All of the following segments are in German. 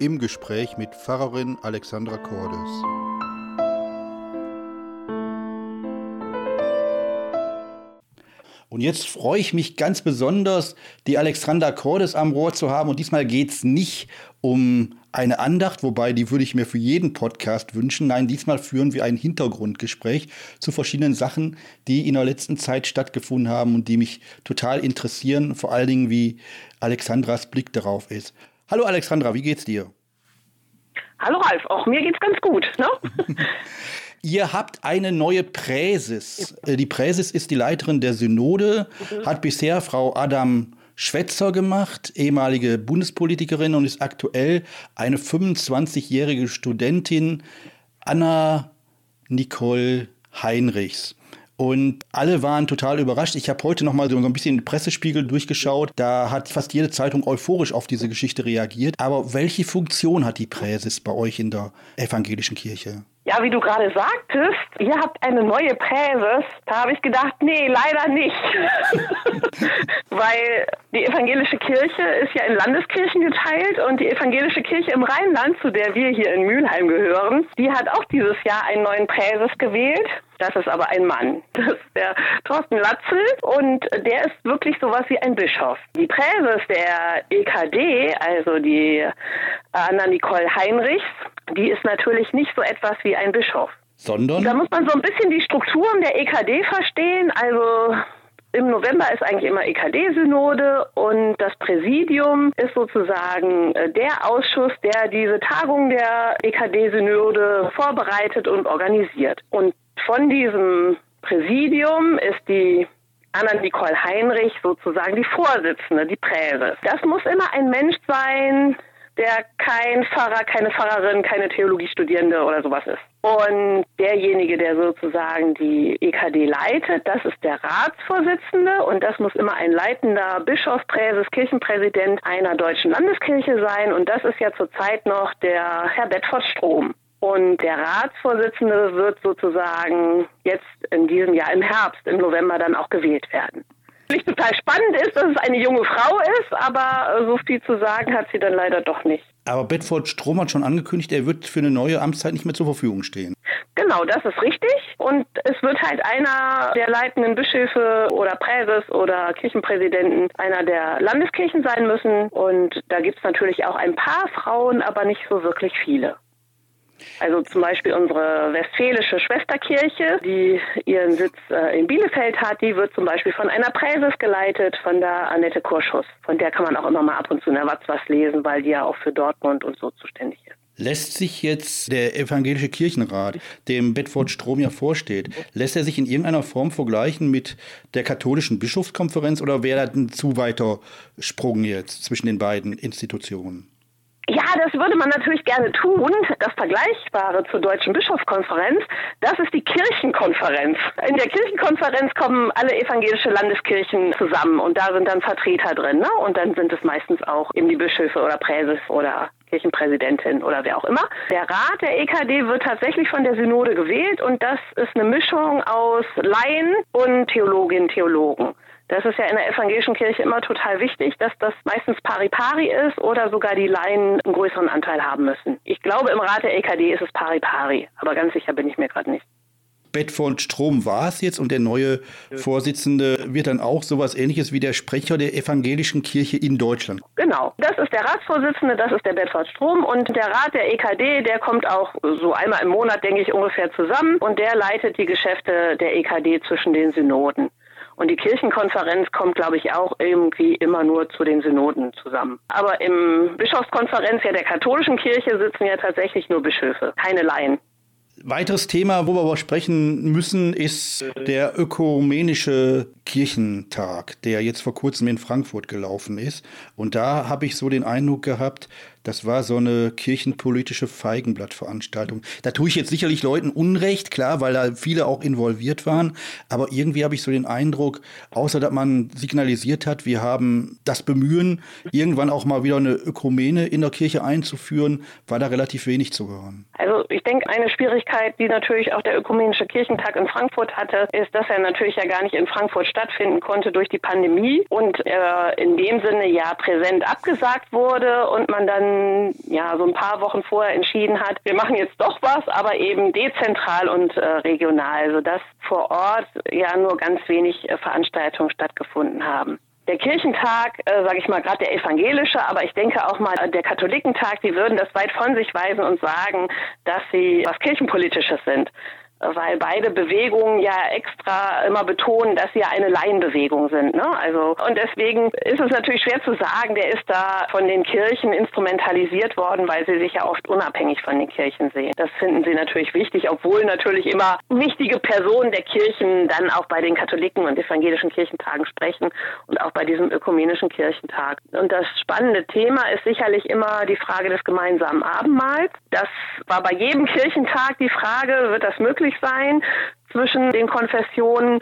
im Gespräch mit Pfarrerin Alexandra Cordes. Und jetzt freue ich mich ganz besonders, die Alexandra Cordes am Rohr zu haben. Und diesmal geht es nicht um eine Andacht, wobei die würde ich mir für jeden Podcast wünschen. Nein, diesmal führen wir ein Hintergrundgespräch zu verschiedenen Sachen, die in der letzten Zeit stattgefunden haben und die mich total interessieren. Vor allen Dingen, wie Alexandras Blick darauf ist. Hallo Alexandra, wie geht's dir? Hallo Ralf, auch mir geht's ganz gut. Ne? Ihr habt eine neue Präses. Äh, die Präses ist die Leiterin der Synode, mhm. hat bisher Frau Adam Schwätzer gemacht, ehemalige Bundespolitikerin und ist aktuell eine 25-jährige Studentin, Anna Nicole Heinrichs. Und alle waren total überrascht. Ich habe heute noch mal so ein bisschen den Pressespiegel durchgeschaut. Da hat fast jede Zeitung euphorisch auf diese Geschichte reagiert. Aber welche Funktion hat die Präses bei euch in der evangelischen Kirche? Ja, wie du gerade sagtest, ihr habt eine neue Präses. Da habe ich gedacht, nee, leider nicht. Weil die evangelische Kirche ist ja in Landeskirchen geteilt und die evangelische Kirche im Rheinland, zu der wir hier in Mülheim gehören, die hat auch dieses Jahr einen neuen Präses gewählt. Das ist aber ein Mann. Das ist der Thorsten Latzel und der ist wirklich sowas wie ein Bischof. Die Präses der EKD, also die Anna Nicole Heinrichs, die ist natürlich nicht so etwas wie ein Bischof. Sondern? Da muss man so ein bisschen die Strukturen der EKD verstehen. Also im November ist eigentlich immer EKD-Synode und das Präsidium ist sozusagen äh, der Ausschuss, der diese Tagung der EKD-Synode vorbereitet und organisiert. Und von diesem Präsidium ist die Anna-Nicole Heinrich sozusagen die Vorsitzende, die Präses. Das muss immer ein Mensch sein, der kein Pfarrer, keine Pfarrerin, keine Theologiestudierende oder sowas ist. Und derjenige, der sozusagen die EKD leitet, das ist der Ratsvorsitzende und das muss immer ein leitender Bischof, Präses, Kirchenpräsident einer deutschen Landeskirche sein und das ist ja zurzeit noch der Herr Bedford Strom. Und der Ratsvorsitzende wird sozusagen jetzt in diesem Jahr im Herbst, im November dann auch gewählt werden. Was total spannend ist, dass es eine junge Frau ist, aber so viel zu sagen hat sie dann leider doch nicht. Aber Bedford Strom hat schon angekündigt, er wird für eine neue Amtszeit nicht mehr zur Verfügung stehen. Genau, das ist richtig. Und es wird halt einer der leitenden Bischöfe oder Präses oder Kirchenpräsidenten einer der Landeskirchen sein müssen. Und da gibt es natürlich auch ein paar Frauen, aber nicht so wirklich viele. Also zum Beispiel unsere westfälische Schwesterkirche, die ihren Sitz äh, in Bielefeld hat, die wird zum Beispiel von einer Präses geleitet, von der Annette Kurschus. Von der kann man auch immer mal ab und zu in der Watz was lesen, weil die ja auch für Dortmund und so zuständig ist. Lässt sich jetzt der evangelische Kirchenrat, dem Bedford Strom ja vorsteht, lässt er sich in irgendeiner Form vergleichen mit der katholischen Bischofskonferenz oder wäre das ein zu weiter Sprung jetzt zwischen den beiden Institutionen? Ja, das würde man natürlich gerne tun. Das Vergleichbare zur Deutschen Bischofskonferenz, das ist die Kirchenkonferenz. In der Kirchenkonferenz kommen alle evangelische Landeskirchen zusammen und da sind dann Vertreter drin. Ne? Und dann sind es meistens auch eben die Bischöfe oder Präses oder Kirchenpräsidentin oder wer auch immer. Der Rat der EKD wird tatsächlich von der Synode gewählt und das ist eine Mischung aus Laien und Theologinnen Theologen. Das ist ja in der evangelischen Kirche immer total wichtig, dass das meistens pari-pari ist oder sogar die Laien einen größeren Anteil haben müssen. Ich glaube, im Rat der EKD ist es pari-pari, aber ganz sicher bin ich mir gerade nicht. Bedford Strom war es jetzt und der neue Vorsitzende wird dann auch sowas ähnliches wie der Sprecher der evangelischen Kirche in Deutschland. Genau, das ist der Ratsvorsitzende, das ist der Bedford Strom und der Rat der EKD, der kommt auch so einmal im Monat, denke ich, ungefähr zusammen und der leitet die Geschäfte der EKD zwischen den Synoden. Und die Kirchenkonferenz kommt, glaube ich, auch irgendwie immer nur zu den Synoden zusammen. Aber im Bischofskonferenz ja der katholischen Kirche sitzen ja tatsächlich nur Bischöfe, keine Laien. Weiteres Thema, wo wir aber sprechen müssen, ist der ökumenische Kirchentag, der jetzt vor kurzem in Frankfurt gelaufen ist. Und da habe ich so den Eindruck gehabt, das war so eine kirchenpolitische Feigenblattveranstaltung. Da tue ich jetzt sicherlich Leuten Unrecht, klar, weil da viele auch involviert waren. Aber irgendwie habe ich so den Eindruck, außer dass man signalisiert hat, wir haben das Bemühen, irgendwann auch mal wieder eine Ökumene in der Kirche einzuführen, war da relativ wenig zu hören. Also ich denke, eine Schwierigkeit, die natürlich auch der Ökumenische Kirchentag in Frankfurt hatte, ist, dass er natürlich ja gar nicht in Frankfurt stattfinden konnte durch die Pandemie und er in dem Sinne ja präsent abgesagt wurde und man dann ja so ein paar Wochen vorher entschieden hat, wir machen jetzt doch was, aber eben dezentral und äh, regional, sodass vor Ort ja nur ganz wenig äh, Veranstaltungen stattgefunden haben. Der Kirchentag, äh, sage ich mal, gerade der evangelische, aber ich denke auch mal der Katholikentag, die würden das weit von sich weisen und sagen, dass sie was Kirchenpolitisches sind weil beide Bewegungen ja extra immer betonen, dass sie ja eine Laienbewegung sind. Ne? Also und deswegen ist es natürlich schwer zu sagen, der ist da von den Kirchen instrumentalisiert worden, weil sie sich ja oft unabhängig von den Kirchen sehen. Das finden sie natürlich wichtig, obwohl natürlich immer wichtige Personen der Kirchen dann auch bei den Katholiken und evangelischen Kirchentagen sprechen und auch bei diesem ökumenischen Kirchentag. Und das spannende Thema ist sicherlich immer die Frage des gemeinsamen Abendmahls. Das war bei jedem Kirchentag die Frage, wird das möglich möglich sein zwischen den Konfessionen.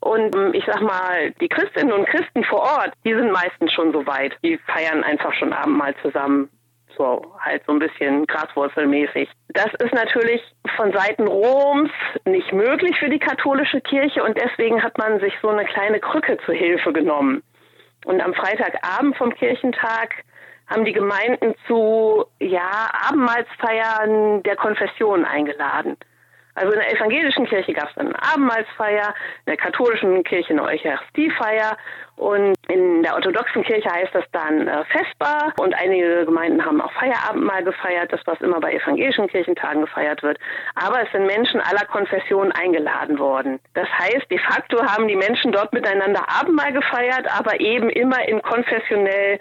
Und ähm, ich sag mal, die Christinnen und Christen vor Ort, die sind meistens schon so weit. Die feiern einfach schon Abendmahl zusammen. So, halt so ein bisschen graswurzelmäßig. Das ist natürlich von Seiten Roms nicht möglich für die katholische Kirche und deswegen hat man sich so eine kleine Krücke zur Hilfe genommen. Und am Freitagabend vom Kirchentag haben die Gemeinden zu ja, Abendmahlsfeiern der Konfession eingeladen. Also in der evangelischen Kirche gab es eine Abendmahlsfeier, in der katholischen Kirche eine Eucharistiefeier und in der orthodoxen Kirche heißt das dann äh, Vesper und einige Gemeinden haben auch Feierabendmahl gefeiert, das was immer bei evangelischen Kirchentagen gefeiert wird. Aber es sind Menschen aller Konfessionen eingeladen worden. Das heißt, de facto haben die Menschen dort miteinander Abendmahl gefeiert, aber eben immer in konfessionell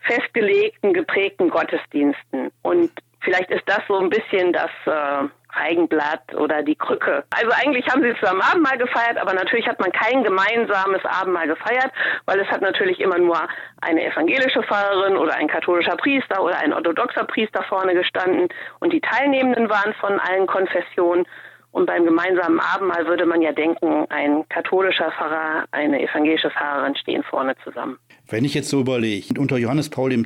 festgelegten, geprägten Gottesdiensten. Und vielleicht ist das so ein bisschen das äh, Feigenblatt oder die Krücke. Also eigentlich haben sie zusammen Abendmahl gefeiert, aber natürlich hat man kein gemeinsames Abendmahl gefeiert, weil es hat natürlich immer nur eine evangelische Pfarrerin oder ein katholischer Priester oder ein orthodoxer Priester vorne gestanden und die Teilnehmenden waren von allen Konfessionen. Und beim gemeinsamen Abendmahl würde man ja denken, ein katholischer Pfarrer, eine evangelische Pfarrerin stehen vorne zusammen. Wenn ich jetzt so überlege, unter Johannes Paul II.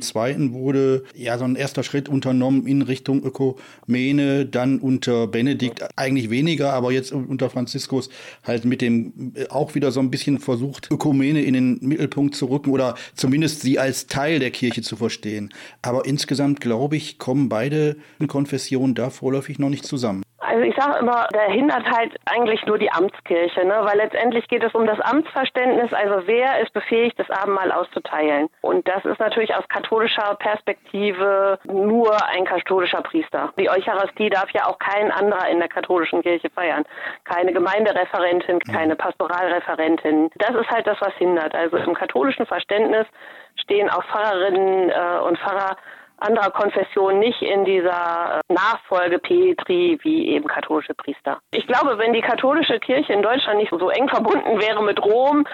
wurde ja so ein erster Schritt unternommen in Richtung Ökumene, dann unter Benedikt eigentlich weniger, aber jetzt unter Franziskus halt mit dem äh, auch wieder so ein bisschen versucht, Ökumene in den Mittelpunkt zu rücken oder zumindest sie als Teil der Kirche zu verstehen. Aber insgesamt glaube ich, kommen beide Konfessionen da vorläufig noch nicht zusammen. Also ich sage immer, der hindert halt eigentlich nur die Amtskirche, ne? weil letztendlich geht es um das Amtsverständnis, also wer ist befähigt, das Abendmahl auszuteilen. Und das ist natürlich aus katholischer Perspektive nur ein katholischer Priester. Die Eucharistie darf ja auch kein anderer in der katholischen Kirche feiern. Keine Gemeindereferentin, keine Pastoralreferentin. Das ist halt das, was hindert. Also im katholischen Verständnis stehen auch Pfarrerinnen äh, und Pfarrer anderer Konfession nicht in dieser äh, Nachfolge Petri wie eben katholische Priester. Ich glaube, wenn die katholische Kirche in Deutschland nicht so eng verbunden wäre mit Rom,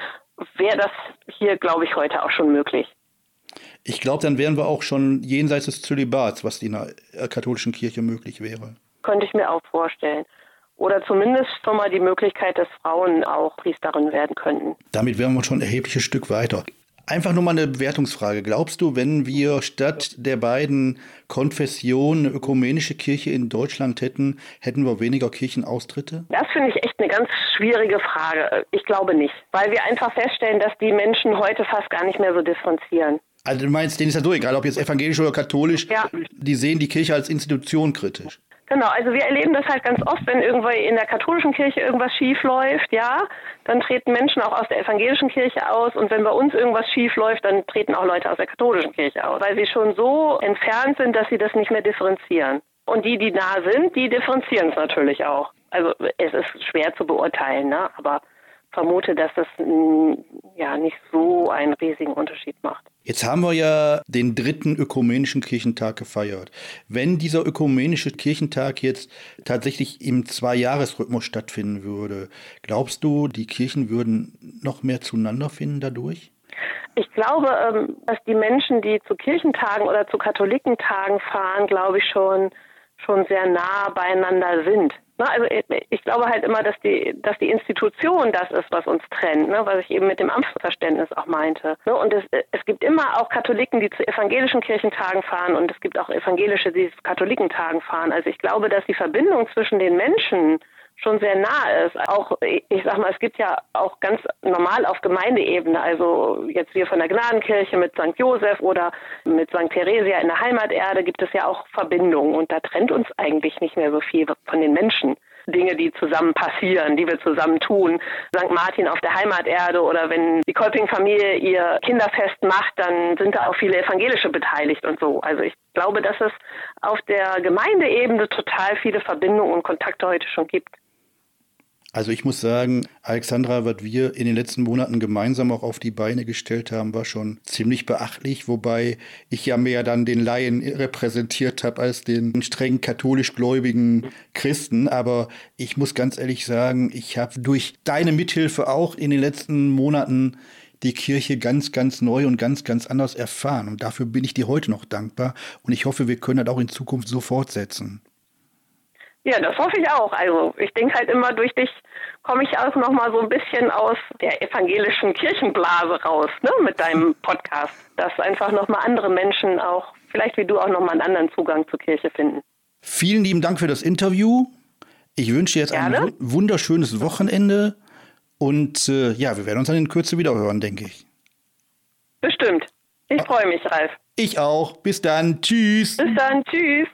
wäre das hier, glaube ich, heute auch schon möglich. Ich glaube, dann wären wir auch schon jenseits des Zölibats, was in der katholischen Kirche möglich wäre. Könnte ich mir auch vorstellen. Oder zumindest schon mal die Möglichkeit, dass Frauen auch Priesterin werden könnten. Damit wären wir schon ein erhebliches Stück weiter. Einfach nur mal eine Bewertungsfrage. Glaubst du, wenn wir statt der beiden Konfessionen eine ökumenische Kirche in Deutschland hätten, hätten wir weniger Kirchenaustritte? Das finde ich echt eine ganz schwierige Frage. Ich glaube nicht, weil wir einfach feststellen, dass die Menschen heute fast gar nicht mehr so differenzieren. Also du meinst, denen ist ja so egal, ob jetzt evangelisch oder katholisch, ja. die sehen die Kirche als Institution kritisch. Genau, also wir erleben das halt ganz oft, wenn irgendwo in der katholischen Kirche irgendwas schief läuft, ja, dann treten Menschen auch aus der evangelischen Kirche aus und wenn bei uns irgendwas schief läuft, dann treten auch Leute aus der katholischen Kirche aus, weil sie schon so entfernt sind, dass sie das nicht mehr differenzieren. Und die, die nah sind, die differenzieren es natürlich auch. Also es ist schwer zu beurteilen, ne? aber vermute, dass das mm, ja nicht so einen riesigen Unterschied macht. Jetzt haben wir ja den dritten ökumenischen Kirchentag gefeiert. Wenn dieser ökumenische Kirchentag jetzt tatsächlich im Zweijahresrhythmus stattfinden würde, glaubst du, die Kirchen würden noch mehr zueinander finden dadurch? Ich glaube, ähm, dass die Menschen, die zu Kirchentagen oder zu Katholikentagen fahren, glaube ich schon schon sehr nah beieinander sind. Ne, also ich glaube halt immer, dass die, dass die Institution das ist, was uns trennt, ne, was ich eben mit dem Amtsverständnis auch meinte. Ne, und es, es gibt immer auch Katholiken, die zu evangelischen Kirchentagen fahren und es gibt auch evangelische, die zu Katholikentagen fahren. Also ich glaube, dass die Verbindung zwischen den Menschen schon sehr nah ist. Auch, ich sag mal, es gibt ja auch ganz normal auf Gemeindeebene, also jetzt wir von der Gnadenkirche mit St. Josef oder mit St. Theresia in der Heimaterde gibt es ja auch Verbindungen und da trennt uns eigentlich nicht mehr so viel von den Menschen. Dinge, die zusammen passieren, die wir zusammen tun. St. Martin auf der Heimaterde oder wenn die Kolping-Familie ihr Kinderfest macht, dann sind da auch viele Evangelische beteiligt und so. Also ich glaube, dass es auf der Gemeindeebene total viele Verbindungen und Kontakte heute schon gibt. Also ich muss sagen, Alexandra, was wir in den letzten Monaten gemeinsam auch auf die Beine gestellt haben, war schon ziemlich beachtlich, wobei ich ja mehr dann den Laien repräsentiert habe als den streng katholisch gläubigen Christen. Aber ich muss ganz ehrlich sagen, ich habe durch deine Mithilfe auch in den letzten Monaten die Kirche ganz, ganz neu und ganz, ganz anders erfahren. Und dafür bin ich dir heute noch dankbar. Und ich hoffe, wir können das auch in Zukunft so fortsetzen. Ja, das hoffe ich auch. Also ich denke halt immer, durch dich komme ich auch noch mal so ein bisschen aus der evangelischen Kirchenblase raus, ne, mit deinem Podcast. Dass einfach noch mal andere Menschen auch, vielleicht wie du auch noch mal einen anderen Zugang zur Kirche finden. Vielen lieben Dank für das Interview. Ich wünsche jetzt Gerne. ein wunderschönes Wochenende und äh, ja, wir werden uns dann in Kürze wieder hören, denke ich. Bestimmt. Ich freue mich, Ralf. Ich auch. Bis dann. Tschüss. Bis dann. Tschüss.